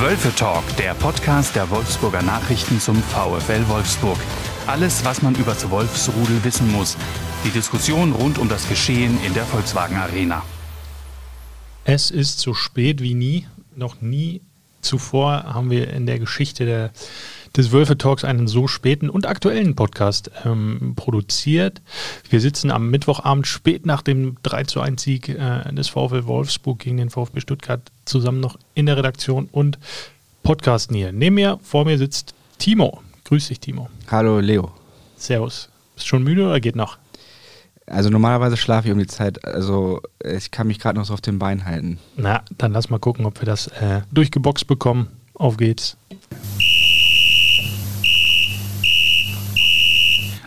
Wölfe Talk, der Podcast der Wolfsburger Nachrichten zum VfL Wolfsburg. Alles, was man über das Wolfsrudel wissen muss. Die Diskussion rund um das Geschehen in der Volkswagen Arena. Es ist so spät wie nie. Noch nie zuvor haben wir in der Geschichte der, des Wölfe Talks einen so späten und aktuellen Podcast ähm, produziert. Wir sitzen am Mittwochabend spät nach dem 3 zu 1 Sieg äh, des VfL Wolfsburg gegen den VfB Stuttgart zusammen noch in der Redaktion und podcasten hier. Neben mir, vor mir sitzt Timo. Grüß dich, Timo. Hallo, Leo. Servus. Bist schon müde oder geht noch? Also normalerweise schlafe ich um die Zeit, also ich kann mich gerade noch so auf den Beinen halten. Na, dann lass mal gucken, ob wir das äh, durchgeboxt bekommen. Auf geht's.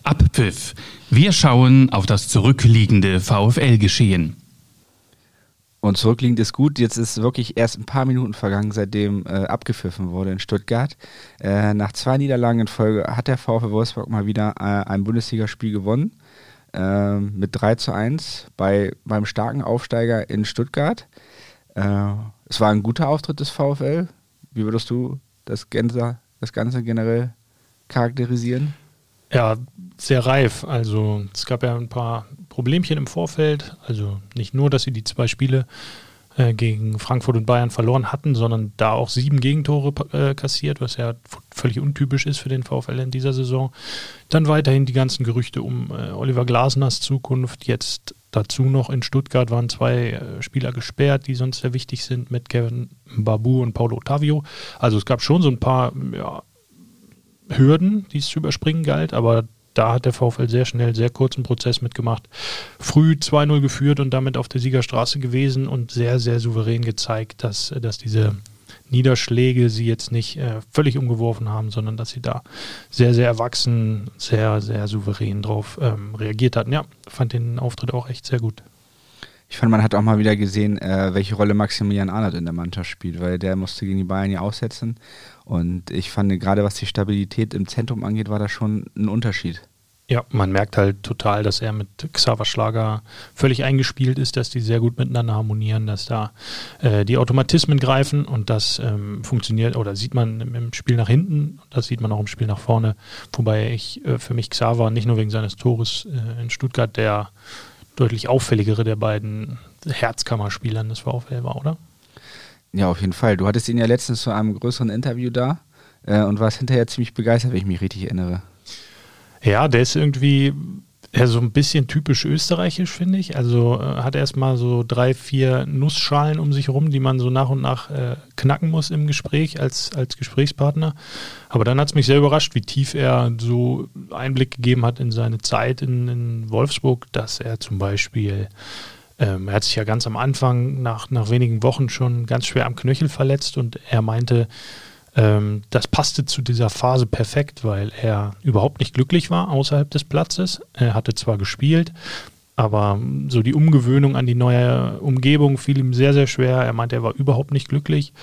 Abpfiff. Wir schauen auf das zurückliegende VfL-Geschehen. Und zurückliegend ist gut. Jetzt ist wirklich erst ein paar Minuten vergangen, seitdem äh, abgepfiffen wurde in Stuttgart. Äh, nach zwei Niederlagen in Folge hat der VfL Wolfsburg mal wieder äh, ein Bundesligaspiel gewonnen. Äh, mit 3 zu 1 bei, beim starken Aufsteiger in Stuttgart. Äh, es war ein guter Auftritt des VfL. Wie würdest du das Ganze, das Ganze generell charakterisieren? Ja, sehr reif. Also es gab ja ein paar Problemchen im Vorfeld. Also nicht nur, dass sie die zwei Spiele äh, gegen Frankfurt und Bayern verloren hatten, sondern da auch sieben Gegentore äh, kassiert, was ja völlig untypisch ist für den VfL in dieser Saison. Dann weiterhin die ganzen Gerüchte um äh, Oliver Glasners Zukunft. Jetzt dazu noch in Stuttgart waren zwei äh, Spieler gesperrt, die sonst sehr wichtig sind, mit Kevin Babu und Paulo Ottavio. Also es gab schon so ein paar ja, Hürden, die es zu überspringen galt, aber da hat der VfL sehr schnell, sehr kurzen Prozess mitgemacht. Früh 2-0 geführt und damit auf der Siegerstraße gewesen und sehr, sehr souverän gezeigt, dass, dass diese Niederschläge sie jetzt nicht äh, völlig umgeworfen haben, sondern dass sie da sehr, sehr erwachsen, sehr, sehr souverän drauf ähm, reagiert hatten. Ja, fand den Auftritt auch echt sehr gut. Ich fand, man hat auch mal wieder gesehen, äh, welche Rolle Maximilian Arnold in der Mannschaft spielt, weil der musste gegen die Bayern ja aussetzen. Und ich fand, gerade was die Stabilität im Zentrum angeht, war da schon ein Unterschied. Ja, man merkt halt total, dass er mit Xaver Schlager völlig eingespielt ist, dass die sehr gut miteinander harmonieren, dass da äh, die Automatismen greifen und das ähm, funktioniert oder sieht man im Spiel nach hinten, das sieht man auch im Spiel nach vorne. Wobei ich äh, für mich Xaver nicht nur wegen seines Tores äh, in Stuttgart der deutlich auffälligere der beiden Herzkammerspielern des VfL war, oder? Ja, auf jeden Fall. Du hattest ihn ja letztens zu einem größeren Interview da äh, und warst hinterher ziemlich begeistert, wenn ich mich richtig erinnere. Ja, der ist irgendwie ja, so ein bisschen typisch österreichisch, finde ich. Also äh, hat erstmal so drei, vier Nussschalen um sich herum, die man so nach und nach äh, knacken muss im Gespräch als, als Gesprächspartner. Aber dann hat es mich sehr überrascht, wie tief er so Einblick gegeben hat in seine Zeit in, in Wolfsburg, dass er zum Beispiel, ähm, er hat sich ja ganz am Anfang nach, nach wenigen Wochen schon ganz schwer am Knöchel verletzt und er meinte, ähm, das passte zu dieser Phase perfekt, weil er überhaupt nicht glücklich war außerhalb des Platzes. Er hatte zwar gespielt, aber so die Umgewöhnung an die neue Umgebung fiel ihm sehr, sehr schwer. Er meinte, er war überhaupt nicht glücklich,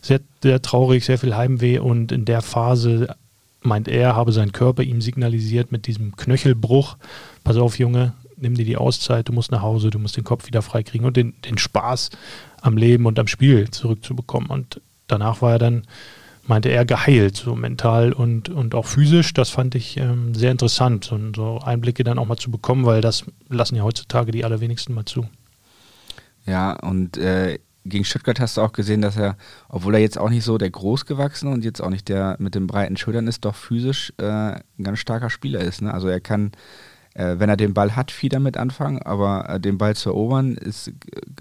sehr, sehr traurig, sehr viel Heimweh und in der Phase meint er, habe sein Körper ihm signalisiert mit diesem Knöchelbruch, pass auf Junge, nimm dir die Auszeit, du musst nach Hause, du musst den Kopf wieder freikriegen und den, den Spaß am Leben und am Spiel zurückzubekommen. Und danach war er dann meinte er, geheilt, so mental und, und auch physisch. Das fand ich ähm, sehr interessant, so, so, Einblicke dann auch mal zu bekommen, weil das lassen ja heutzutage die allerwenigsten mal zu. Ja, und äh, gegen Stuttgart hast du auch gesehen, dass er, obwohl er jetzt auch nicht so der großgewachsene und jetzt auch nicht der mit den breiten Schultern ist, doch physisch äh, ein ganz starker Spieler ist. Ne? Also er kann äh, wenn er den Ball hat, viel damit anfangen, aber äh, den Ball zu erobern, ist,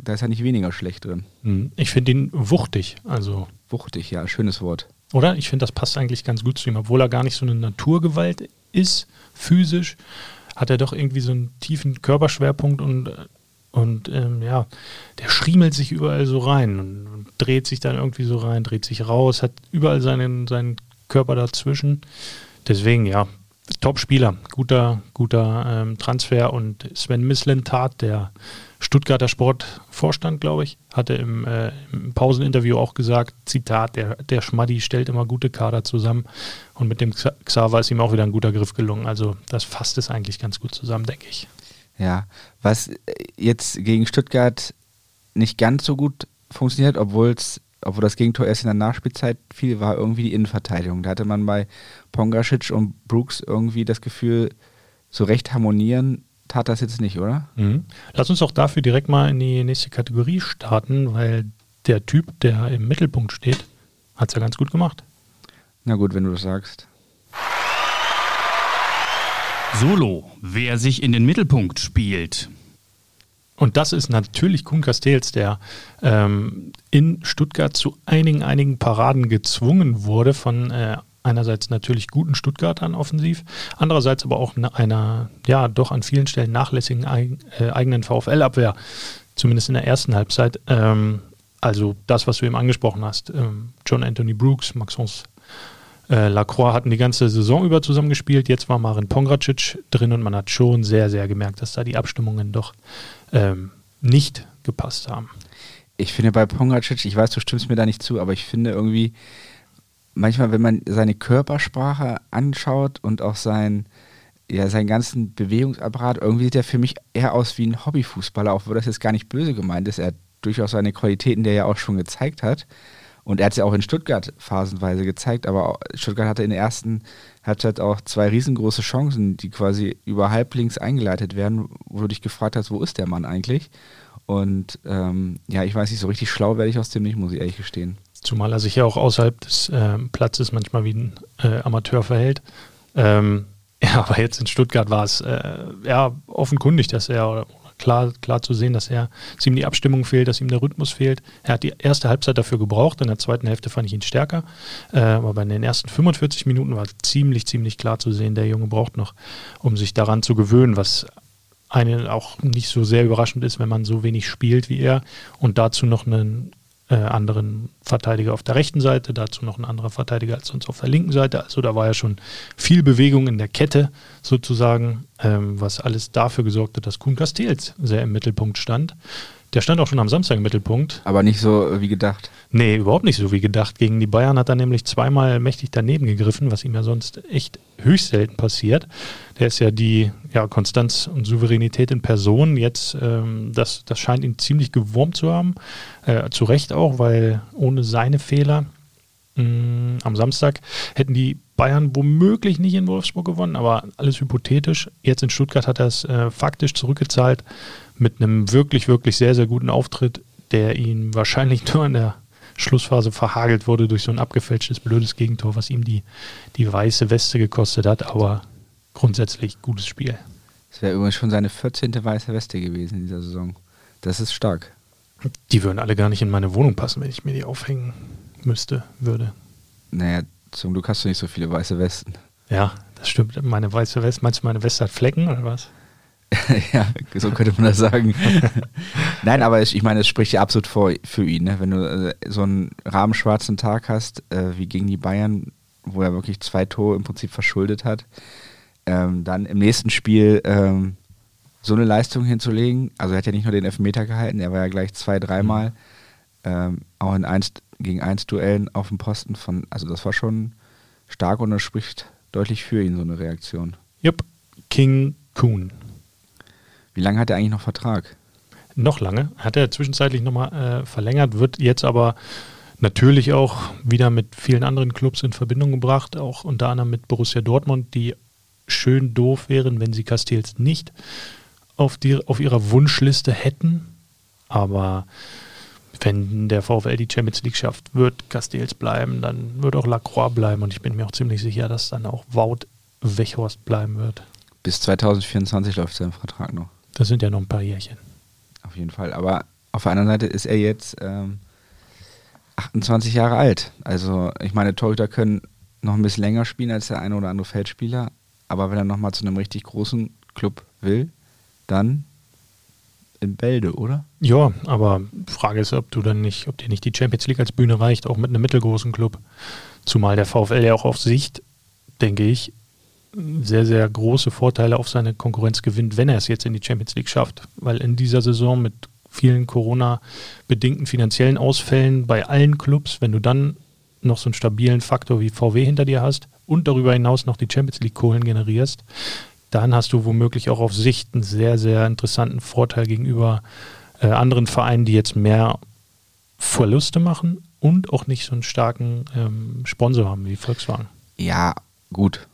da ist er nicht weniger schlecht drin. Hm. Ich finde ihn wuchtig. Also wuchtig, ja, schönes Wort. Oder? Ich finde, das passt eigentlich ganz gut zu ihm. Obwohl er gar nicht so eine Naturgewalt ist, physisch, hat er doch irgendwie so einen tiefen Körperschwerpunkt und, und ähm, ja, der schriemelt sich überall so rein und, und, dreht sich dann irgendwie so rein, dreht sich raus, hat überall seinen, seinen Körper dazwischen. Deswegen, ja, Top-Spieler, guter, guter ähm, Transfer und Sven Mislintat, der Stuttgarter Sportvorstand, glaube ich, hatte im, äh, im, Pauseninterview auch gesagt, Zitat, der, der Schmaddi stellt immer gute Kader zusammen und mit dem Xaver ist ihm auch wieder ein guter Griff gelungen. Also das fasst es eigentlich ganz gut zusammen, denke ich. Ja, was jetzt gegen Stuttgart nicht ganz so gut funktioniert, obwohl es obwohl das Gegentor erst in der Nachspielzeit fiel, war irgendwie die Innenverteidigung. Da hatte man bei Pongacic und Brooks irgendwie das Gefühl, so recht harmonieren tat das jetzt nicht, oder? Mhm. Lass uns doch dafür direkt mal in die nächste Kategorie starten, weil der Typ, der im Mittelpunkt steht, hat es ja ganz gut gemacht. Na gut, wenn du das sagst. Solo, wer sich in den Mittelpunkt spielt. Und das ist natürlich Kuhn Castells, der ähm, in Stuttgart zu einigen, einigen Paraden gezwungen wurde von äh, einerseits natürlich guten Stuttgartern offensiv, andererseits aber auch einer, ja, doch an vielen Stellen nachlässigen äh, eigenen VfL-Abwehr, zumindest in der ersten Halbzeit. Ähm, also das, was du eben angesprochen hast, ähm, John Anthony Brooks, Maxence äh, Lacroix hatten die ganze Saison über zusammengespielt. Jetzt war Marin Pongracic drin und man hat schon sehr, sehr gemerkt, dass da die Abstimmungen doch ähm, nicht gepasst haben. Ich finde bei Pongracic, ich weiß, du stimmst mir da nicht zu, aber ich finde irgendwie, manchmal, wenn man seine Körpersprache anschaut und auch sein, ja, seinen ganzen Bewegungsapparat, irgendwie sieht er für mich eher aus wie ein Hobbyfußballer, wo das jetzt gar nicht böse gemeint ist. Er hat durchaus seine Qualitäten, die er ja auch schon gezeigt hat. Und er hat es ja auch in Stuttgart phasenweise gezeigt, aber Stuttgart hatte in der ersten Halbzeit auch zwei riesengroße Chancen, die quasi über halblinks eingeleitet werden, wo du dich gefragt hast, wo ist der Mann eigentlich? Und ähm, ja, ich weiß nicht, so richtig schlau werde ich aus dem nicht, muss ich ehrlich gestehen. Zumal er sich ja auch außerhalb des äh, Platzes manchmal wie ein äh, Amateur verhält. Ähm, ja, aber jetzt in Stuttgart war es äh, ja offenkundig, dass er klar, klar zu sehen, dass er dass ihm die Abstimmung fehlt, dass ihm der Rhythmus fehlt. Er hat die erste Halbzeit dafür gebraucht, in der zweiten Hälfte fand ich ihn stärker. Äh, aber in den ersten 45 Minuten war ziemlich, ziemlich klar zu sehen, der Junge braucht noch, um sich daran zu gewöhnen, was einen auch nicht so sehr überraschend ist, wenn man so wenig spielt wie er und dazu noch einen äh, anderen Verteidiger auf der rechten Seite, dazu noch ein anderer Verteidiger als sonst auf der linken Seite. Also da war ja schon viel Bewegung in der Kette sozusagen, ähm, was alles dafür gesorgt hat, dass Kuhn Castells sehr im Mittelpunkt stand. Der stand auch schon am Samstag im Mittelpunkt. Aber nicht so wie gedacht. Nee, überhaupt nicht so wie gedacht. Gegen die Bayern hat er nämlich zweimal mächtig daneben gegriffen, was ihm ja sonst echt höchst selten passiert. Der ist ja die ja, Konstanz und Souveränität in Person. Jetzt, ähm, das, das scheint ihn ziemlich gewurmt zu haben. Äh, zu Recht auch, weil ohne seine Fehler mh, mm, am Samstag hätten die Bayern womöglich nicht in Wolfsburg gewonnen, aber alles hypothetisch. Jetzt in Stuttgart hat er es äh, faktisch zurückgezahlt mit einem wirklich, wirklich sehr, sehr guten Auftritt, der ihn wahrscheinlich nur in der Schlussphase verhagelt wurde durch so ein abgefälschtes, blödes Gegentor, was ihm die, die weiße Weste gekostet hat, aber grundsätzlich gutes Spiel. Es wäre übrigens schon seine 14. weiße Weste gewesen in dieser Saison. Das ist stark. Die würden alle gar nicht in meine Wohnung passen, wenn ich mir die aufhängen müsste, würde. Naja, zum Glück hast du nicht so viele weiße Westen. Ja, das stimmt. Meine weiße Weste, meinst du, meine Weste hat Flecken oder was? ja, so könnte man das sagen. Nein, aber ich, ich meine, es spricht ja absolut vor, für ihn. Ne? Wenn du äh, so einen rahmenschwarzen Tag hast, äh, wie gegen die Bayern, wo er wirklich zwei Tore im Prinzip verschuldet hat, ähm, dann im nächsten Spiel ähm, so eine Leistung hinzulegen. Also er hat ja nicht nur den Elfmeter gehalten, er war ja gleich zwei, dreimal mhm. ähm, auch in eins gegen eins Duellen auf dem Posten von, also das war schon stark und das spricht deutlich für ihn, so eine Reaktion. Jupp, King Kuhn. Wie lange hat er eigentlich noch Vertrag? Noch lange. Hat er zwischenzeitlich nochmal äh, verlängert, wird jetzt aber natürlich auch wieder mit vielen anderen Clubs in Verbindung gebracht, auch unter anderem mit Borussia Dortmund, die schön doof wären, wenn sie Castells nicht auf, die, auf ihrer Wunschliste hätten. Aber wenn der VfL die Champions League schafft, wird Castells bleiben, dann wird auch Lacroix bleiben und ich bin mir auch ziemlich sicher, dass dann auch Wout Wechhorst bleiben wird. Bis 2024 läuft sein Vertrag noch. Das sind ja noch ein paar Jährchen. Auf jeden Fall. Aber auf der anderen Seite ist er jetzt ähm, 28 Jahre alt. Also ich meine, Torhüter können noch ein bisschen länger spielen als der eine oder andere Feldspieler. Aber wenn er nochmal zu einem richtig großen Club will, dann in Bälde, oder? Ja, aber Frage ist, ob du dann nicht, ob dir nicht die Champions League als Bühne reicht, auch mit einem mittelgroßen Club. Zumal der VfL ja auch auf Sicht, denke ich, sehr, sehr große Vorteile auf seine Konkurrenz gewinnt, wenn er es jetzt in die Champions League schafft. Weil in dieser Saison mit vielen Corona-bedingten finanziellen Ausfällen bei allen Clubs, wenn du dann noch so einen stabilen Faktor wie VW hinter dir hast und darüber hinaus noch die Champions League-Kohlen generierst, dann hast du womöglich auch auf Sicht einen sehr, sehr interessanten Vorteil gegenüber äh, anderen Vereinen, die jetzt mehr Verluste machen und auch nicht so einen starken ähm, Sponsor haben wie Volkswagen. Ja, gut.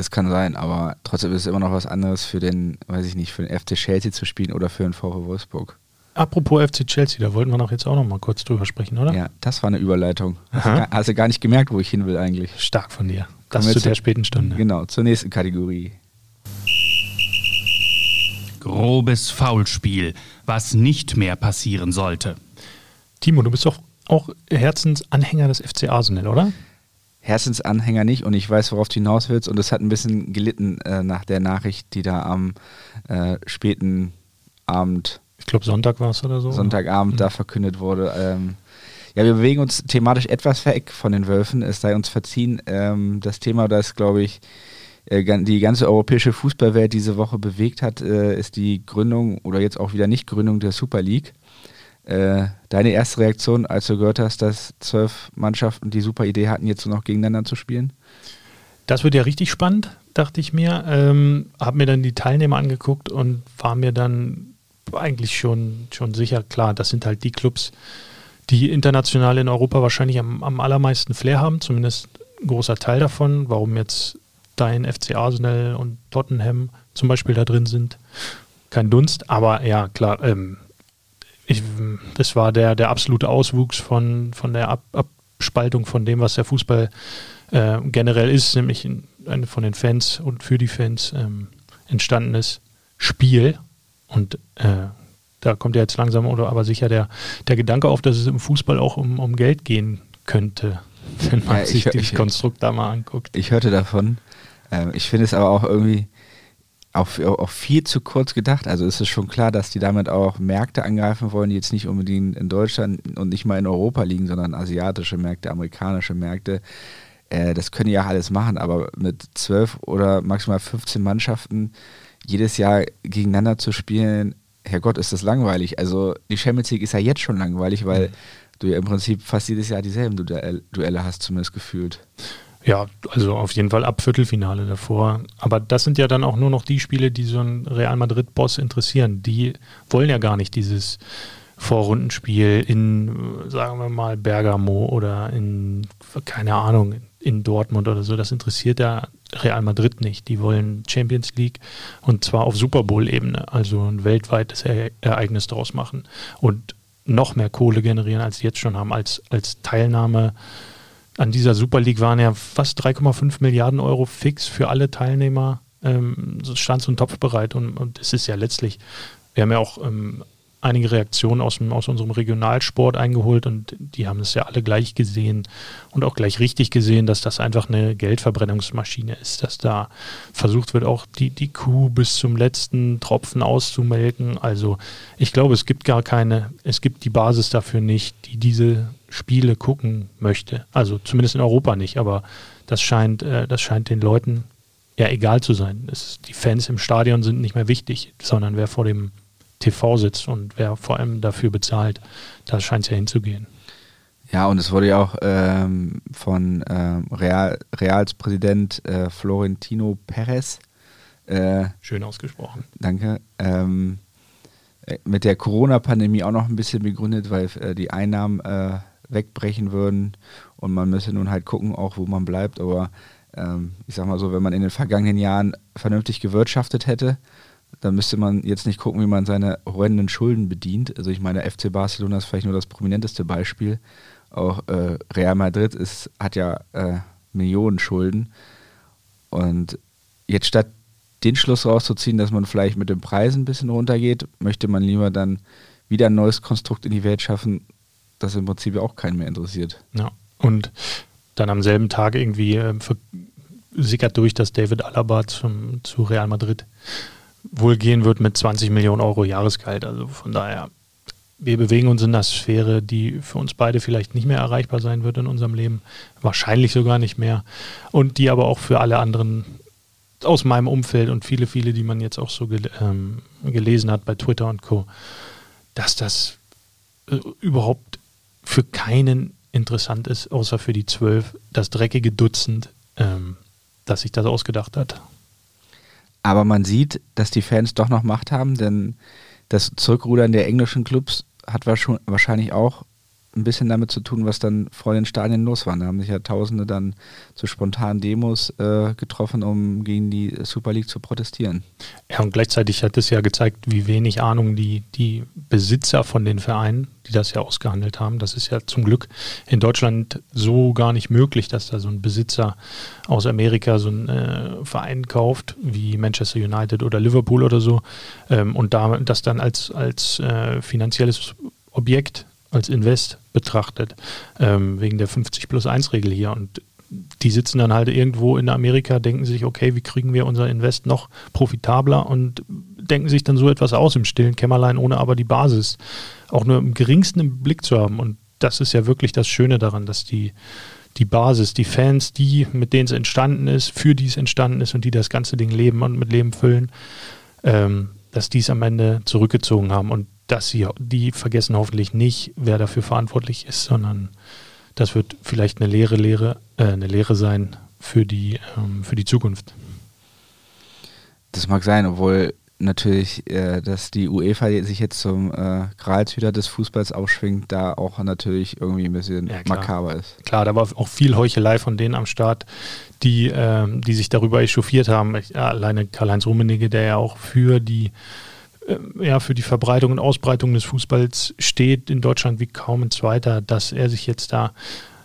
Das kann sein, aber trotzdem ist es immer noch was anderes für den, weiß ich nicht, für den FC Chelsea zu spielen oder für den VfW Wolfsburg. Apropos FC Chelsea, da wollten wir noch jetzt auch noch mal kurz drüber sprechen, oder? Ja, das war eine Überleitung. Hast du, gar, hast du, gar, nicht gemerkt, wo ich hin will eigentlich. Stark von dir. Das zu der späten Stunde. Genau, zur nächsten Kategorie. Grobes Foulspiel, was nicht mehr passieren sollte. Timo, du bist doch auch Herzensanhänger des FC Arsenal, oder? Herzensanhänger nicht und ich weiß, worauf du hinaus willst und es hat ein bisschen gelitten äh, nach der Nachricht, die da am äh, späten Abend ich glaube, Sonntag war es oder so. Sonntagabend mhm. da verkündet wurde. Ähm, ja, wir bewegen uns thematisch etwas vereck von den Wölfen. Es sei uns verziehen. Ähm, das Thema, das, glaube ich, äh, die ganze europäische Fußballwelt diese Woche bewegt hat, äh, ist die Gründung oder jetzt auch wieder nicht Gründung der Super League. Äh, deine erste Reaktion, als du gehört hast, dass zwölf Mannschaften die super Idee hatten, jetzt noch gegeneinander zu spielen? Das wird ja richtig spannend, dachte ich mir. Ähm, habe mir dann die Teilnehmer angeguckt und war mir dann eigentlich schon, schon sicher klar, das sind halt die Clubs, die international in Europa wahrscheinlich am, am allermeisten Flair haben, zumindest ein großer Teil davon. Warum jetzt dein FC Arsenal und Tottenham zum Beispiel da drin sind, kein Dunst. Aber ja, klar, ähm, ich, das war der, der absolute Auswuchs von, von der Ab Abspaltung von dem, was der Fußball äh, generell ist, nämlich ein von den Fans und für die Fans ähm, entstandenes Spiel und äh, da kommt ja jetzt langsam oder aber sicher der, der Gedanke auf, dass es im Fußball auch um, um Geld gehen könnte, wenn man ja, sich ich, dieses ich, Konstrukt da mal anguckt. Ich hörte davon. Ähm, ich finde es aber auch irgendwie auch, auch viel zu kurz gedacht. Also ist es schon klar, dass die damit auch Märkte angreifen wollen, die jetzt nicht unbedingt in Deutschland und nicht mal in Europa liegen, sondern asiatische Märkte, amerikanische Märkte. Äh, das können die ja alles machen, aber mit zwölf oder maximal 15 Mannschaften jedes Jahr gegeneinander zu spielen, Herrgott, ist das langweilig. Also die Champions League ist ja jetzt schon langweilig, weil mhm. du ja im Prinzip fast jedes Jahr dieselben Duelle hast, zumindest gefühlt. Ja, also auf jeden Fall ab Viertelfinale davor. Aber das sind ja dann auch nur noch die Spiele, die so einen Real Madrid-Boss interessieren. Die wollen ja gar nicht dieses Vorrundenspiel in, sagen wir mal, Bergamo oder in, keine Ahnung, in Dortmund oder so. Das interessiert ja Real Madrid nicht. Die wollen Champions League und zwar auf Super Bowl-Ebene, also ein weltweites Ereignis daraus machen und noch mehr Kohle generieren, als sie jetzt schon haben, als, als Teilnahme an dieser Super League waren ja fast 3,5 Milliarden Euro fix für alle Teilnehmer. Ähm, stand so ein Topf bereit und, und es ist ja letztlich, wir haben ja auch ähm, einige Reaktionen aus, aus unserem Regionalsport eingeholt und die haben es ja alle gleich gesehen und auch gleich richtig gesehen, dass das einfach eine Geldverbrennungsmaschine ist, dass da versucht wird, auch die, die Kuh bis zum letzten Tropfen auszumelken. Also ich glaube, es gibt gar keine, es gibt die Basis dafür nicht, die diese Spiele gucken möchte. Also zumindest in Europa nicht, aber das scheint, äh, das scheint den Leuten ja egal zu sein. Es, die Fans im Stadion sind nicht mehr wichtig, sondern wer vor dem TV sitzt und wer vor allem dafür bezahlt. Da scheint es ja hinzugehen. Ja, und es wurde ja auch ähm, von ähm, Real, Reals Präsident äh, Florentino Perez äh, schön ausgesprochen. Danke. Ähm, äh, mit der Corona-Pandemie auch noch ein bisschen begründet, weil äh, die Einnahmen äh, wegbrechen würden und man müsse nun halt gucken, auch wo man bleibt. Aber ähm, ich sag mal so, wenn man in den vergangenen Jahren vernünftig gewirtschaftet hätte, da müsste man jetzt nicht gucken, wie man seine horrenden Schulden bedient. Also ich meine, FC Barcelona ist vielleicht nur das prominenteste Beispiel. Auch äh, Real Madrid ist, hat ja äh, Millionen Schulden. Und jetzt statt den Schluss rauszuziehen, dass man vielleicht mit den Preisen ein bisschen runtergeht, möchte man lieber dann wieder ein neues Konstrukt in die Welt schaffen, das im Prinzip auch keinen mehr interessiert. Ja, und dann am selben Tag irgendwie äh, sickert durch, dass David Alaba zum, zu Real Madrid wohl gehen wird mit 20 Millionen Euro Jahresgehalt. Also von daher, wir bewegen uns in einer Sphäre, die für uns beide vielleicht nicht mehr erreichbar sein wird in unserem Leben, wahrscheinlich sogar nicht mehr. Und die aber auch für alle anderen aus meinem Umfeld und viele, viele, die man jetzt auch so gel ähm, gelesen hat bei Twitter und Co., dass das äh, überhaupt für keinen interessant ist, außer für die zwölf, das dreckige Dutzend, ähm, das sich das ausgedacht hat. Aber man sieht, dass die Fans doch noch Macht haben, denn das Zurückrudern der englischen Clubs hat wahrscheinlich auch ein bisschen damit zu tun, was dann vor den Stadien los war. Da haben sich ja Tausende dann zu spontanen Demos äh, getroffen, um gegen die Super League zu protestieren. Ja, und gleichzeitig hat es ja gezeigt, wie wenig Ahnung die, die Besitzer von den Vereinen, die das ja ausgehandelt haben. Das ist ja zum Glück in Deutschland so gar nicht möglich, dass da so ein Besitzer aus Amerika so einen äh, Verein kauft, wie Manchester United oder Liverpool oder so, ähm, und da, das dann als, als äh, finanzielles Objekt als Invest betrachtet, ähm, wegen der 50 plus 1 Regel hier. Und die sitzen dann halt irgendwo in Amerika, denken sich, okay, wie kriegen wir unser Invest noch profitabler und denken sich dann so etwas aus im stillen Kämmerlein, ohne aber die Basis auch nur im geringsten im Blick zu haben. Und das ist ja wirklich das Schöne daran, dass die, die Basis, die Fans, die, mit denen es entstanden ist, für die es entstanden ist und die das ganze Ding leben und mit Leben füllen, ähm, dass die es am Ende zurückgezogen haben. Und dass sie, die vergessen hoffentlich nicht, wer dafür verantwortlich ist, sondern das wird vielleicht eine Lehre, Lehre, äh, eine Lehre sein für die, ähm, für die Zukunft. Das mag sein, obwohl natürlich, äh, dass die UEFA sich jetzt zum äh, Gralshüter des Fußballs aufschwingt, da auch natürlich irgendwie ein bisschen ja, makaber ist. Klar, da war auch viel Heuchelei von denen am Start, die, äh, die sich darüber echauffiert haben. Ich, ja, alleine Karl-Heinz Rummenigge, der ja auch für die äh, ja, für die Verbreitung und Ausbreitung des Fußballs steht in Deutschland wie kaum ein zweiter, dass er sich jetzt da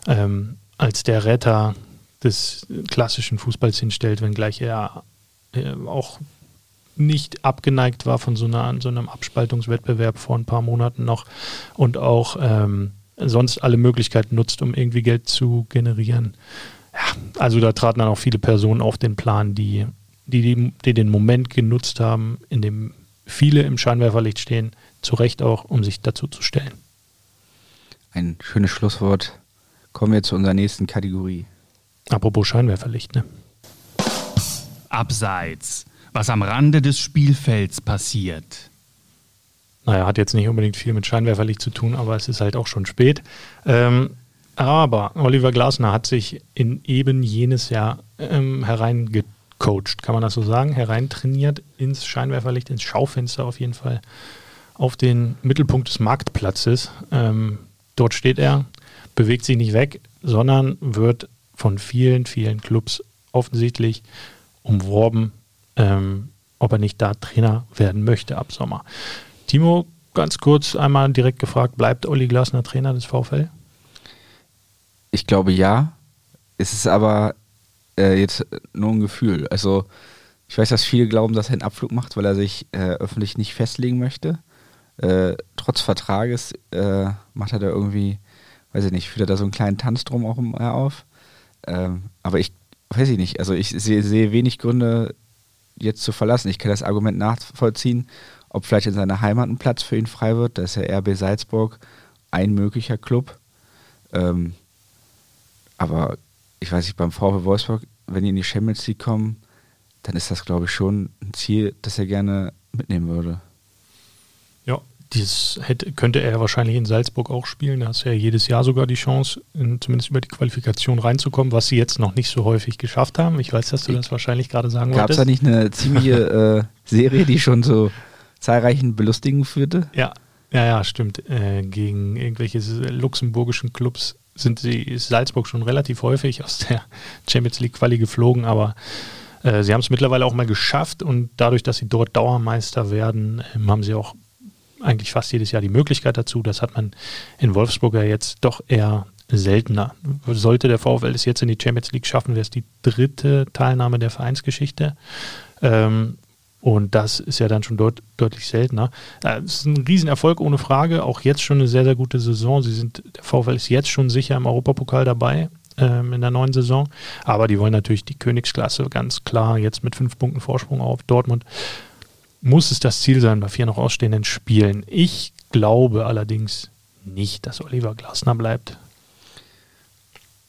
ähm, als der Retter des klassischen Fußballs hinstellt, wenngleich er äh, auch nicht abgeneigt war von so, einer, so einem Abspaltungswettbewerb vor ein paar Monaten noch und auch ähm, sonst alle Möglichkeiten nutzt, um irgendwie Geld zu generieren. Ja, also da traten dann auch viele Personen auf den Plan, die, die, die den Moment genutzt haben, in dem viele im Scheinwerferlicht stehen, zu Recht auch, um sich dazu zu stellen. Ein schönes Schlusswort. Kommen wir zu unserer nächsten Kategorie. Apropos Scheinwerferlicht, ne? Abseits. Was am Rande des Spielfelds passiert. Naja, hat jetzt nicht unbedingt viel mit Scheinwerferlicht zu tun, aber es ist halt auch schon spät. Ähm, aber Oliver Glasner hat sich in eben jenes Jahr ähm, hereingetragen coacht, kann man das so sagen, hereintrainiert ins Scheinwerferlicht, ins Schaufenster auf jeden Fall, auf den Mittelpunkt des Marktplatzes. Ähm, dort steht er, bewegt sich nicht weg, sondern wird von vielen, vielen Clubs offensichtlich umworben, ähm, ob er nicht da Trainer werden möchte ab Sommer. Timo, ganz kurz einmal direkt gefragt, bleibt Olli Glasner Trainer des VfL? Ich glaube ja. Es ist aber äh, jetzt nur ein Gefühl. Also ich weiß, dass viele glauben, dass er einen Abflug macht, weil er sich äh, öffentlich nicht festlegen möchte. Äh, trotz Vertrages äh, macht er da irgendwie, weiß ich nicht, führt er da so einen kleinen Tanz drum auch äh, auf. Ähm, aber ich weiß ich nicht, also ich sehe, sehe wenig Gründe, jetzt zu verlassen. Ich kann das Argument nachvollziehen, ob vielleicht in seiner Heimat ein Platz für ihn frei wird. Da ist ja RB Salzburg ein möglicher Club. Ähm, aber ich weiß nicht, beim VfW Wolfsburg, wenn die in die Champions League kommen, dann ist das, glaube ich, schon ein Ziel, das er gerne mitnehmen würde. Dieses hätte, könnte er wahrscheinlich in Salzburg auch spielen. Da hast du ja jedes Jahr sogar die Chance, in, zumindest über die Qualifikation reinzukommen, was sie jetzt noch nicht so häufig geschafft haben. Ich weiß, dass du das wahrscheinlich gerade sagen Gab's wolltest. Gab es da nicht eine ziemliche äh, Serie, die schon so zahlreichen Belustigungen führte? Ja, ja, ja, stimmt. Äh, gegen irgendwelche luxemburgischen Clubs sind sie, ist Salzburg schon relativ häufig aus der Champions League Quali geflogen, aber äh, sie haben es mittlerweile auch mal geschafft und dadurch, dass sie dort Dauermeister werden, ähm, haben sie auch eigentlich fast jedes Jahr die Möglichkeit dazu. Das hat man in Wolfsburg ja jetzt doch eher seltener. Sollte der VfL es jetzt in die Champions League schaffen, wäre es die dritte Teilnahme der Vereinsgeschichte. Ähm, und das ist ja dann schon deut deutlich seltener. Es ist ein Riesenerfolg, ohne Frage. Auch jetzt schon eine sehr, sehr gute Saison. Sie sind, der VfL ist jetzt schon sicher im Europapokal dabei ähm, in der neuen Saison. Aber die wollen natürlich die Königsklasse ganz klar jetzt mit fünf Punkten Vorsprung auf Dortmund. Muss es das Ziel sein bei vier noch ausstehenden Spielen. Ich glaube allerdings nicht, dass Oliver Glasner bleibt.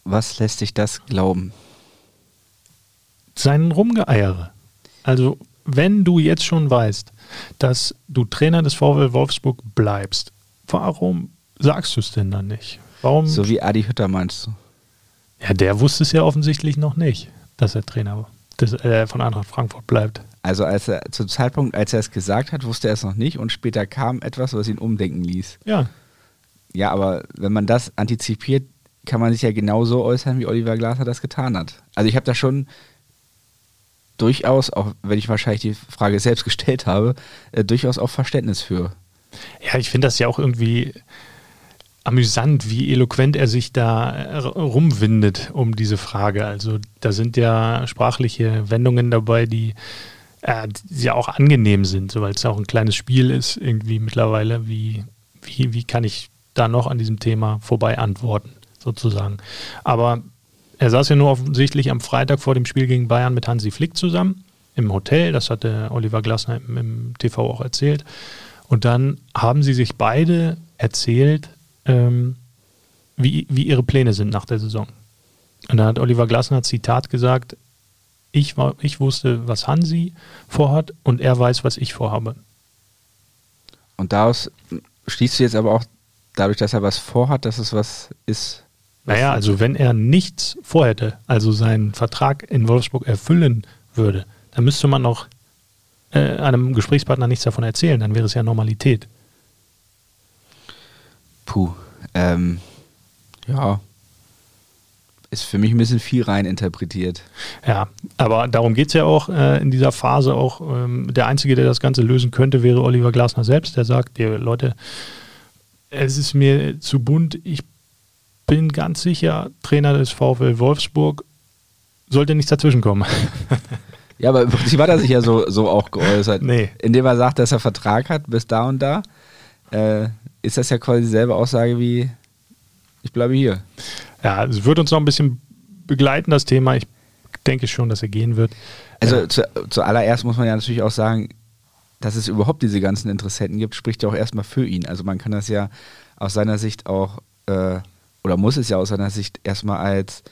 Was lässt sich das glauben? Seinen Rumgeeiere. Also wenn du jetzt schon weißt, dass du Trainer des VW Wolfsburg bleibst, warum sagst du es denn dann nicht? Warum? So wie Adi Hütter meinst du? Ja, der wusste es ja offensichtlich noch nicht, dass er Trainer des, äh, von Eintracht Frankfurt bleibt. Also als er zum Zeitpunkt, als er es gesagt hat, wusste er es noch nicht und später kam etwas, was ihn umdenken ließ. Ja. Ja, aber wenn man das antizipiert, kann man sich ja genauso äußern, wie Oliver Glasner das getan hat. Also ich habe da schon durchaus, auch wenn ich wahrscheinlich die Frage selbst gestellt habe, äh, durchaus auch Verständnis für. Ja, ich finde das ja auch irgendwie amüsant, wie eloquent er sich da äh, rumwindet um diese Frage. Also da sind ja sprachliche Wendungen dabei, die, äh, ja auch angenehm sind, so, weil es auch ein kleines Spiel ist, irgendwie mittlerweile. Wie, wie, wie kann ich da noch an diesem Thema vorbei antworten, sozusagen. Aber er saß ja nur offensichtlich am Freitag vor dem Spiel gegen Bayern mit Hansi Flick zusammen im Hotel. Das hatte Oliver Glasner im, im TV auch erzählt. Und dann haben sie sich beide erzählt, ähm, wie, wie ihre Pläne sind nach der Saison. Und da hat Oliver Glasner Zitat gesagt, ich, war, ich wusste, was Hansi vorhat und er weiß, was ich vorhabe. Und daraus schließt du jetzt aber auch dadurch, dass er was vorhat, dass es was ist. Naja, also wenn er nichts vorhätte, also seinen Vertrag in Wolfsburg erfüllen würde, dann müsste man auch äh, einem Gesprächspartner nichts davon erzählen, dann wäre es ja Normalität. Puh, ähm, ja, ist für mich ein bisschen viel rein interpretiert. Ja, aber darum geht es ja auch äh, in dieser Phase auch. Ähm, der Einzige, der das Ganze lösen könnte, wäre Oliver Glasner selbst, der sagt, ihr Leute, es ist mir zu bunt, ich bin ganz sicher, Trainer des VfL Wolfsburg sollte nichts dazwischenkommen. Ja, aber im Prinzip hat er sich ja so, so auch geäußert. Nee. Indem er sagt, dass er Vertrag hat bis da und da, äh, ist das ja quasi dieselbe Aussage wie, ich bleibe hier. Ja, es wird uns noch ein bisschen begleiten, das Thema. Ich denke schon, dass er gehen wird. Also Ja. zu, zuallererst muss man ja natürlich auch sagen, dass es überhaupt diese ganzen Interessenten gibt, spricht ja auch erstmal für ihn. Also man kann das ja aus seiner Sicht auch, äh, oder muss es ja aus seiner Sicht erstmal als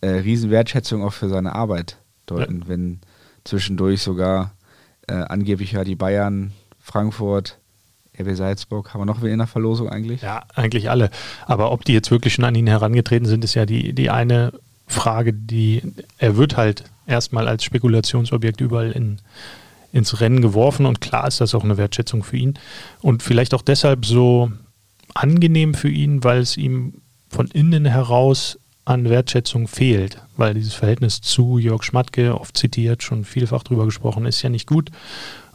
äh, Riesenwertschätzung auch für seine Arbeit deuten, wenn zwischendurch sogar äh, angeblich ja die Bayern, Frankfurt, RB Salzburg, haben wir noch wen in der Verlosung eigentlich? Ja, eigentlich alle. Aber ob die jetzt wirklich schon an ihn herangetreten sind, ist ja die, die eine Frage, die er wird halt erstmal als Spekulationsobjekt überall in, ins Rennen geworfen und klar ist das auch eine Wertschätzung für ihn und vielleicht auch deshalb so angenehm für ihn, weil es ihm von innen heraus an Wertschätzung fehlt, weil dieses Verhältnis zu Jörg Schmatke, oft zitiert, schon vielfach drüber gesprochen, ist ja nicht gut.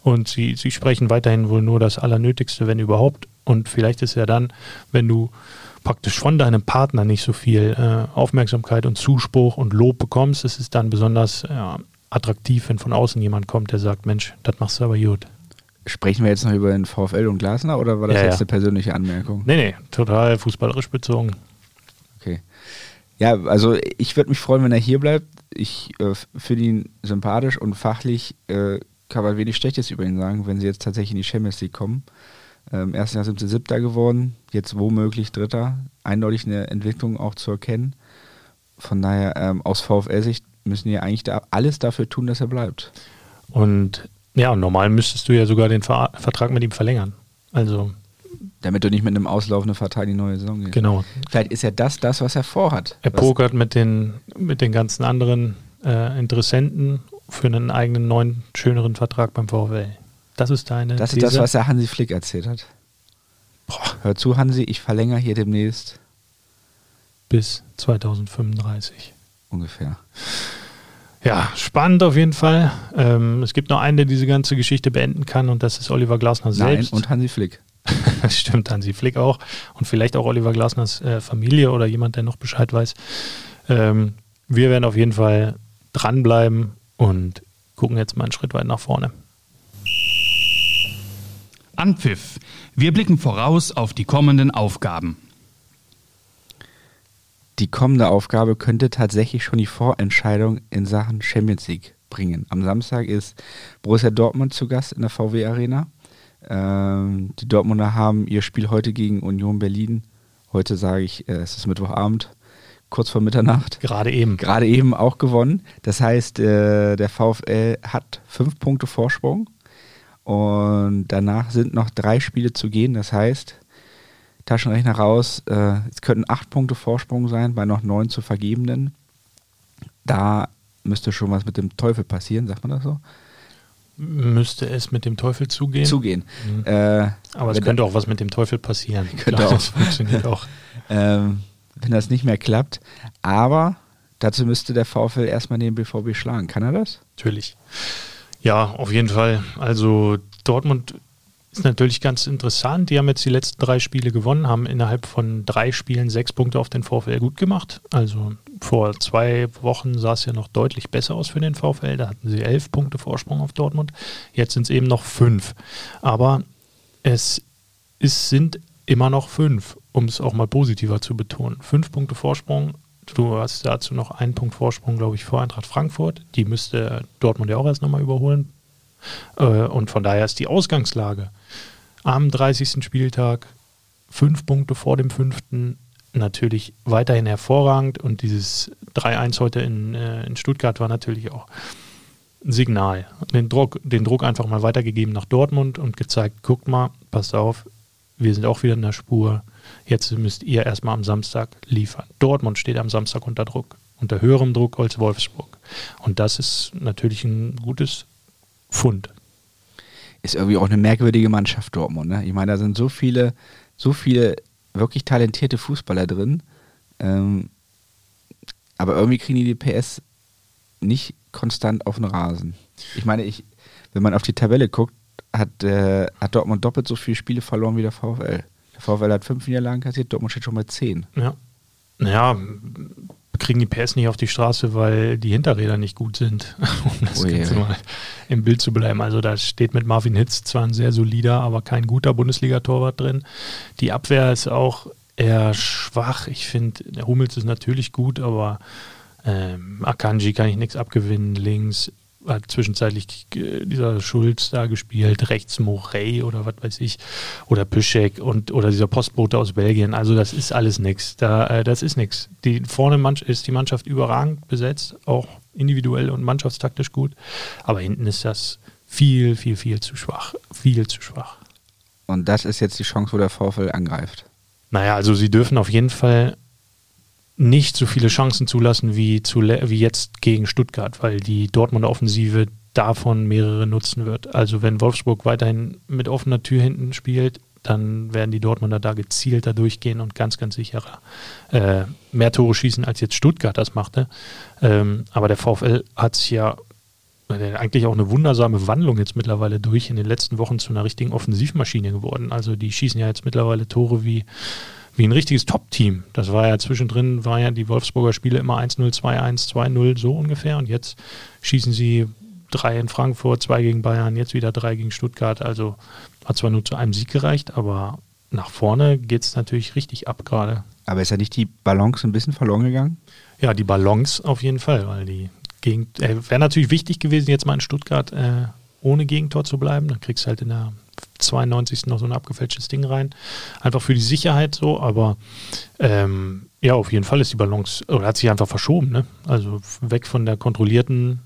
Und sie, sie sprechen weiterhin wohl nur das Allernötigste, wenn überhaupt. Und vielleicht ist ja dann, wenn du praktisch von deinem Partner nicht so viel äh, Aufmerksamkeit und Zuspruch und Lob bekommst, ist es dann besonders ja, attraktiv, wenn von außen jemand kommt, der sagt, Mensch, das machst du aber gut. Sprechen wir jetzt noch über den VfL und Glasner oder war das Ja, jetzt ja. eine persönliche Anmerkung? Nee, nee, total fußballerisch bezogen. Ja, also ich würde mich freuen, wenn er hier bleibt. Ich äh, finde ihn sympathisch und fachlich äh, kann man wenig Schlechtes über ihn sagen, wenn sie jetzt tatsächlich in die Champions League kommen. Ähm, ersten Jahr sind sie Siebter geworden, jetzt womöglich Dritter. Eindeutig eine Entwicklung auch zu erkennen. Von daher, ähm, aus VfL-Sicht müssen die eigentlich da alles dafür tun, dass er bleibt. Und ja, normal müsstest du ja sogar den Ver Vertrag mit ihm verlängern. Also, Damit du nicht mit einem auslaufenden Vertrag in die neue Saison gehst. genau. Vielleicht ist ja das das, was er vorhat. Er pokert mit den, mit den ganzen anderen äh, Interessenten für einen eigenen neuen, schöneren Vertrag beim VfL. Das ist deine Das ist These? das, was der Hansi Flick erzählt hat. Boah, Hör zu, Hansi, ich verlängere hier demnächst bis 2035. ungefähr. Ja, spannend auf jeden Fall. Ähm, es gibt noch einen, der diese ganze Geschichte beenden kann und das ist Oliver Glasner selbst. Nein, und Hansi Flick. Das stimmt, Hansi Flick auch. Und vielleicht auch Oliver Glasners äh, Familie oder jemand, der noch Bescheid weiß. Ähm, wir werden auf jeden Fall dranbleiben und gucken jetzt mal einen Schritt weit nach vorne. Anpfiff. Wir blicken voraus auf die kommenden Aufgaben. Die kommende Aufgabe könnte tatsächlich schon die Vorentscheidung in Sachen Champions League bringen. Am Samstag ist Borussia Dortmund zu Gast in der VW Arena. Ähm, die Dortmunder haben ihr Spiel heute gegen Union Berlin. Heute sage ich, äh, es ist Mittwochabend, kurz vor Mitternacht. Gerade eben. gerade eben auch gewonnen. Das heißt, äh, der VfL hat fünf Punkte Vorsprung und danach sind noch drei Spiele zu gehen. Das heißt, Taschenrechner raus, äh, es könnten acht Punkte Vorsprung sein bei noch neun zu vergebenen. Da müsste schon was mit dem Teufel passieren, sagt man das so? Müsste es mit dem Teufel zugehen. Zugehen. Mhm. Äh, Aber es könnte auch was mit dem Teufel passieren. Könnte Klar, auch. Das funktioniert auch. ähm, wenn das nicht mehr klappt. Aber dazu müsste der VfL erstmal den BVB schlagen. Kann er das? Natürlich. Ja, auf jeden Fall. Also Dortmund ist natürlich ganz interessant. Die haben jetzt die letzten drei Spiele gewonnen, haben innerhalb von drei Spielen sechs Punkte auf den VfL gut gemacht. Also vor zwei Wochen sah es ja noch deutlich besser aus für den VfL. Da hatten sie elf Punkte Vorsprung auf Dortmund. Jetzt sind es eben noch fünf. Aber es ist, sind immer noch fünf, um es auch mal positiver zu betonen. Fünf Punkte Vorsprung. Du hast dazu noch einen Punkt Vorsprung, glaube ich, vor Eintracht Frankfurt. Die müsste Dortmund ja auch erst nochmal überholen äh, und von daher ist die Ausgangslage am 30. Spieltag fünf Punkte vor dem fünften natürlich weiterhin hervorragend und dieses 3-1 heute in, äh, in Stuttgart war natürlich auch ein Signal. Den Druck, den Druck einfach mal weitergegeben nach Dortmund und gezeigt, guckt mal, passt auf, wir sind auch wieder in der Spur. Jetzt müsst ihr erstmal am Samstag liefern. Dortmund steht am Samstag unter Druck, unter höherem Druck als Wolfsburg. Und das ist natürlich ein gutes Pfund. Ist irgendwie auch eine merkwürdige Mannschaft, Dortmund. Ne? Ich meine, da sind so viele, so viele wirklich talentierte Fußballer drin. Ähm, aber irgendwie kriegen die die PS nicht konstant auf den Rasen. Ich meine, ich, wenn man auf die Tabelle guckt, hat, äh, hat Dortmund doppelt so viele Spiele verloren wie der VfL. Der VfL hat fünf Niederlagen kassiert, Dortmund steht schon bei zehn. Ja. Naja, kriegen die PS nicht auf die Straße, weil die Hinterräder nicht gut sind, um das oh Ganze mal im Bild zu bleiben. Also da steht mit Marvin Hitz zwar ein sehr solider, aber kein guter Bundesliga-Torwart drin. Die Abwehr ist auch eher schwach. Ich finde, der Hummels ist natürlich gut, aber ähm, Akanji kann ich nichts abgewinnen links hat zwischenzeitlich dieser Schulz da gespielt, rechts Morey oder was weiß ich, oder Piszek und oder dieser Postbote aus Belgien. Also das ist alles nichts. Da, äh, das ist nichts. Die vorne ist die Mannschaft überragend besetzt, auch individuell und mannschaftstaktisch gut. Aber hinten ist das viel, viel, viel zu schwach. Viel zu schwach. Und das ist jetzt die Chance, wo der VfL angreift. Naja, also sie dürfen auf jeden Fall nicht so viele Chancen zulassen wie, zu, wie jetzt gegen Stuttgart, weil die Dortmunder Offensive davon mehrere nutzen wird. Also wenn Wolfsburg weiterhin mit offener Tür hinten spielt, dann werden die Dortmunder da gezielter durchgehen und ganz, ganz sicherer äh, mehr Tore schießen, als jetzt Stuttgart das machte. Ähm, aber der VfL hat sich ja äh, eigentlich auch eine wundersame Wandlung jetzt mittlerweile durch in den letzten Wochen zu einer richtigen Offensivmaschine geworden. Also die schießen ja jetzt mittlerweile Tore wie wie ein richtiges Top-Team. Das war ja zwischendrin, war ja die Wolfsburger Spiele immer 1-0, 2-1, 2-0, so ungefähr. Und jetzt schießen sie drei in Frankfurt, zwei gegen Bayern, jetzt wieder drei gegen Stuttgart. Also hat zwar nur zu einem Sieg gereicht, aber nach vorne geht es natürlich richtig ab gerade. Aber ist ja nicht die Balance ein bisschen verloren gegangen? Ja, die Balance auf jeden Fall, weil die Gegend, äh, wäre natürlich wichtig gewesen, jetzt mal in Stuttgart äh, ohne Gegentor zu bleiben. Dann kriegst du halt in der 92. noch so ein abgefälschtes Ding rein. Einfach für die Sicherheit so, aber ähm, ja, auf jeden Fall ist die Balance, oder hat sich einfach verschoben, ne? Also weg von der kontrollierten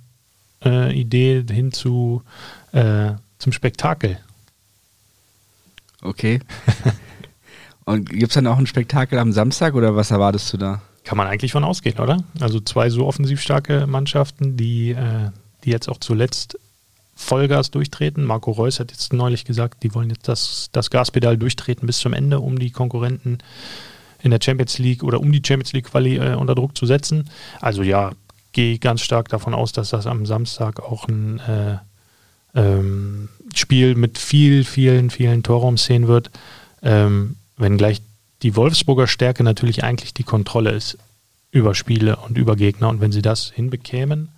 äh, Idee hin zu äh, zum Spektakel. Okay. Und gibt es dann auch ein Spektakel am Samstag oder was erwartest du da? Kann man eigentlich von ausgehen, oder? Also zwei so offensiv starke Mannschaften, die, äh, die jetzt auch zuletzt Vollgas durchtreten. Marco Reus hat jetzt neulich gesagt, die wollen jetzt das, das Gaspedal durchtreten bis zum Ende, um die Konkurrenten in der Champions League oder um die Champions League Quali äh, unter Druck zu setzen. Also ja, gehe ganz stark davon aus, dass das am Samstag auch ein äh, ähm, Spiel mit viel, vielen, vielen Torraumszenen wird. Ähm, wenngleich die Wolfsburger Stärke natürlich eigentlich die Kontrolle ist über Spiele und über Gegner. Und wenn sie das hinbekämen,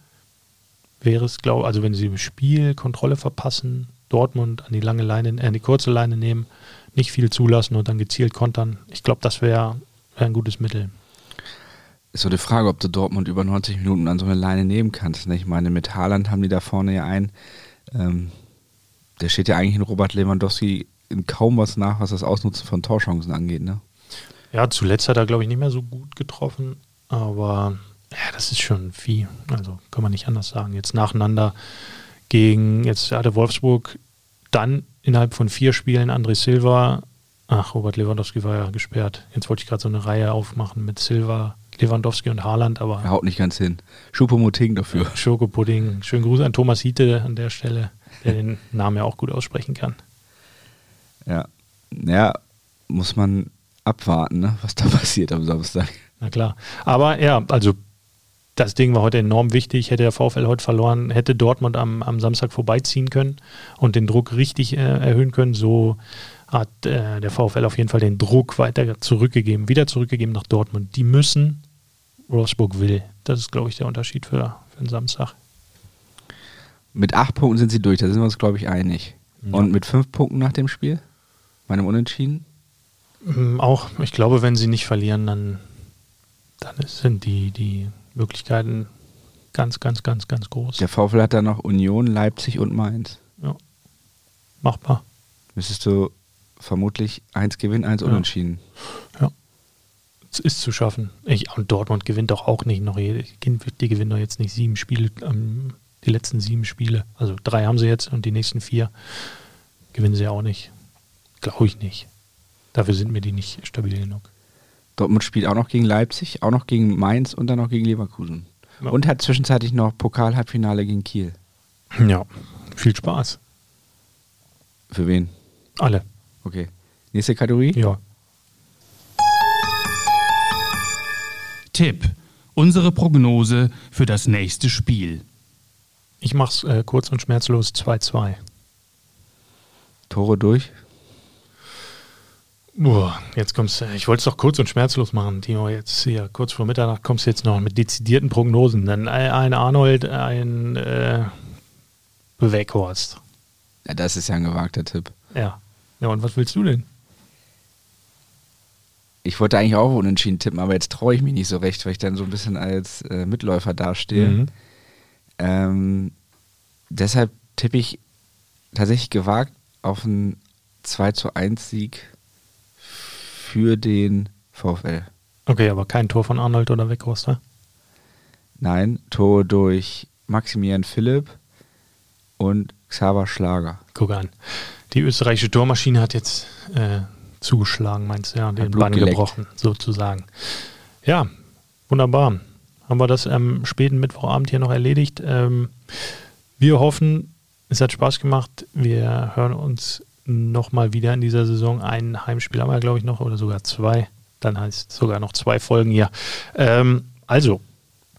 wäre es, glaube also wenn sie im Spiel Kontrolle verpassen, Dortmund an die lange Leine, äh, an die kurze Leine nehmen, nicht viel zulassen und dann gezielt kontern. Ich glaube, das wäre wär ein gutes Mittel. Ist so die Frage, ob du Dortmund über 90 Minuten an so eine Leine nehmen kannst. Ne? Ich meine, mit Haaland haben die da vorne ja einen, ähm, der steht ja eigentlich in Robert Lewandowski in kaum was nach, was das Ausnutzen von Torchancen angeht. Ne? Ja, zuletzt hat er, glaube ich, nicht mehr so gut getroffen, aber ja, das ist schon viel. Also kann man nicht anders sagen. Jetzt nacheinander gegen, jetzt hatte Wolfsburg dann innerhalb von vier Spielen André Silva, ach, Robert Lewandowski war ja gesperrt. Jetzt wollte ich gerade so eine Reihe aufmachen mit Silva, Lewandowski und Haaland, aber. Er haut nicht ganz hin. Schupomoting dafür. Schokopudding. Schönen Gruß an Thomas Hiete an der Stelle. der den Namen ja auch gut aussprechen kann. Ja. Ja, muss man abwarten, ne, was da passiert am Samstag. Na klar. Aber ja, also das Ding war heute enorm wichtig. Hätte der VfL heute verloren, hätte Dortmund am, am Samstag vorbeiziehen können und den Druck richtig äh, erhöhen können. So hat äh, der VfL auf jeden Fall den Druck weiter zurückgegeben, wieder zurückgegeben nach Dortmund. Die müssen, Wolfsburg will. Das ist, glaube ich, der Unterschied für, für den Samstag. Mit acht Punkten sind sie durch, da sind wir uns, glaube ich, einig. Ja. Und mit fünf Punkten nach dem Spiel? Meinem Unentschieden? Ähm, auch, ich glaube, wenn sie nicht verlieren, dann, dann sind die, die Möglichkeiten ganz, ganz, ganz, ganz groß. Der VfL hat dann noch Union, Leipzig und Mainz. Ja. Machbar. Müsstest du vermutlich eins gewinnen, eins ja. unentschieden. Ja. Es ist zu schaffen. Ich, und Dortmund gewinnt doch auch nicht noch. Die, die gewinnen doch jetzt nicht sieben Spiele, ähm, die letzten sieben Spiele. Also drei haben sie jetzt und die nächsten vier gewinnen sie auch nicht. Glaube ich nicht. Dafür sind mir die nicht stabil genug. Dortmund spielt auch noch gegen Leipzig, auch noch gegen Mainz und dann noch gegen Leverkusen. Ja. Und hat zwischenzeitlich noch Pokal-Halbfinale gegen Kiel. Ja, viel Spaß. Für wen? Alle. Okay. Nächste Kategorie? Ja. Tipp. Unsere Prognose für das nächste Spiel. Ich mach's äh, kurz und schmerzlos 2-2. Tore durch? Boah, jetzt kommst du, ich wollte es doch kurz und schmerzlos machen, Timo. Jetzt hier, kurz vor Mitternacht kommst du jetzt noch mit dezidierten Prognosen. Dann ein Arnold, ein äh, Weghorst. Ja, das ist ja ein gewagter Tipp. Ja. Ja, und was willst du denn? Ich wollte eigentlich auch unentschieden tippen, aber jetzt traue ich mich nicht so recht, weil ich dann so ein bisschen als äh, Mitläufer dastehe. Mhm. Ähm, deshalb tippe ich tatsächlich gewagt auf einen 2 zu 1 Sieg für den VfL. Okay, aber kein Tor von Arnold oder Weghorst, ne? Nein, Tor durch Maximilian Philipp und Xaver Schlager. Guck an. Die österreichische Tormaschine hat jetzt äh, zugeschlagen, meinst du, ja, den Bann gebrochen, sozusagen. Ja, wunderbar. Haben wir das am späten Mittwochabend hier noch erledigt. Ähm, wir hoffen, es hat Spaß gemacht. Wir hören uns nochmal wieder in dieser Saison. Ein Heimspiel haben wir, glaube ich, noch oder sogar zwei. Dann heißt es sogar noch zwei Folgen hier. Ähm, also,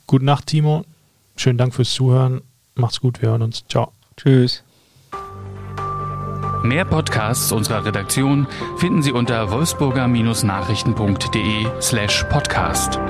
gute Nacht, Timo. Schönen Dank fürs Zuhören. Macht's gut, wir hören uns. Ciao. Tschüss. Mehr Podcasts unserer Redaktion finden Sie unter wolfsburger-nachrichten.de slash podcast.